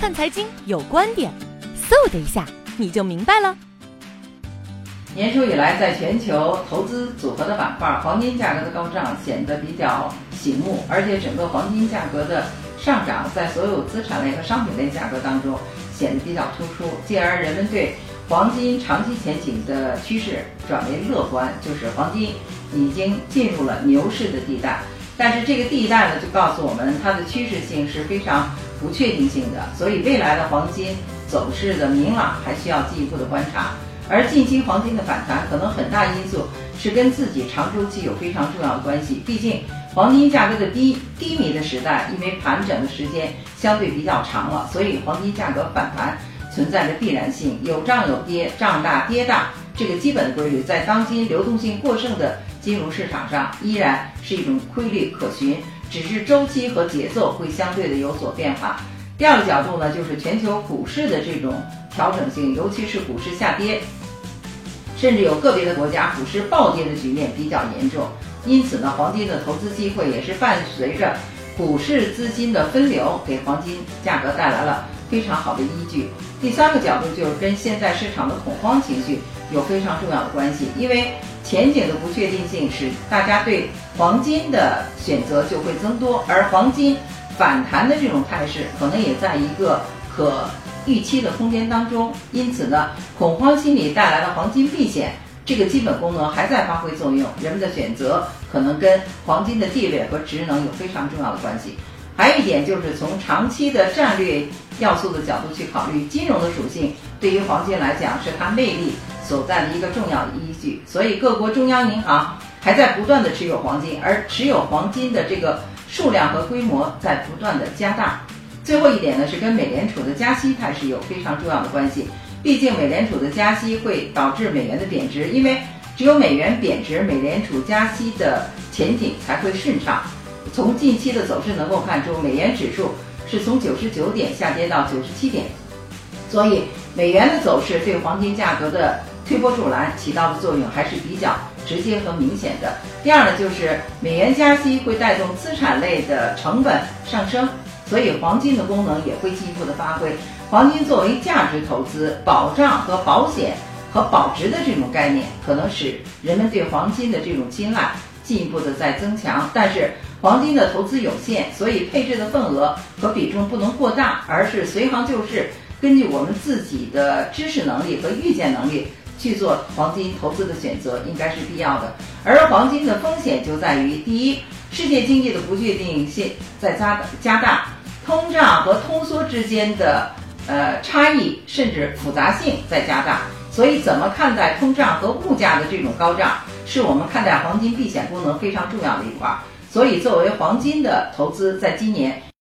看财经有观点，嗖的一下你就明白了。年初以来，在全球投资组合的板块，黄金价格的高涨显得比较醒目，而且整个黄金价格的上涨，在所有资产类和商品类价格当中显得比较突出，进而人们对黄金长期前景的趋势转为乐观，就是黄金已经进入了牛市的地带。但是这个地带呢，就告诉我们它的趋势性是非常不确定性的，所以未来的黄金走势的明朗还需要进一步的观察。而近期黄金的反弹，可能很大因素是跟自己长周期有非常重要的关系。毕竟黄金价格的低低迷的时代，因为盘整的时间相对比较长了，所以黄金价格反弹存在着必然性。有涨有跌，涨大跌大，这个基本的规律在当今流动性过剩的金融市场上依然是一种规律可循，只是周期和节奏会相对的有所变化。第二个角度呢，就是全球股市的这种调整性，尤其是股市下跌。甚至有个别的国家股市暴跌的局面比较严重，因此呢，黄金的投资机会也是伴随着股市资金的分流，给黄金价格带来了非常好的依据。第三个角度就是跟现在市场的恐慌情绪有非常重要的关系，因为前景的不确定性使大家对黄金的选择就会增多，而黄金反弹的这种态势可能也在一个可。预期的空间当中，因此呢，恐慌心理带来的黄金避险这个基本功能还在发挥作用。人们的选择可能跟黄金的地位和职能有非常重要的关系。还有一点就是从长期的战略要素的角度去考虑，金融的属性对于黄金来讲是它魅力所在的一个重要的依据。所以各国中央银行还在不断的持有黄金，而持有黄金的这个数量和规模在不断的加大。最后一点呢，是跟美联储的加息态势有非常重要的关系。毕竟美联储的加息会导致美元的贬值，因为只有美元贬值，美联储加息的前景才会顺畅。从近期的走势能够看出，美元指数是从九十九点下跌到九十七点，所以美元的走势对黄金价格的推波助澜起到的作用还是比较直接和明显的。第二呢，就是美元加息会带动资产类的成本上升。所以黄金的功能也会进一步的发挥。黄金作为价值投资、保障和保险和保值的这种概念，可能使人们对黄金的这种青睐进一步的在增强。但是黄金的投资有限，所以配置的份额和比重不能过大，而是随行就市，根据我们自己的知识能力和预见能力去做黄金投资的选择，应该是必要的。而黄金的风险就在于，第一，世界经济的不确定性在加加大。通胀和通缩之间的呃差异甚至复杂性在加大，所以怎么看待通胀和物价的这种高涨，是我们看待黄金避险功能非常重要的一块。所以作为黄金的投资，在今年。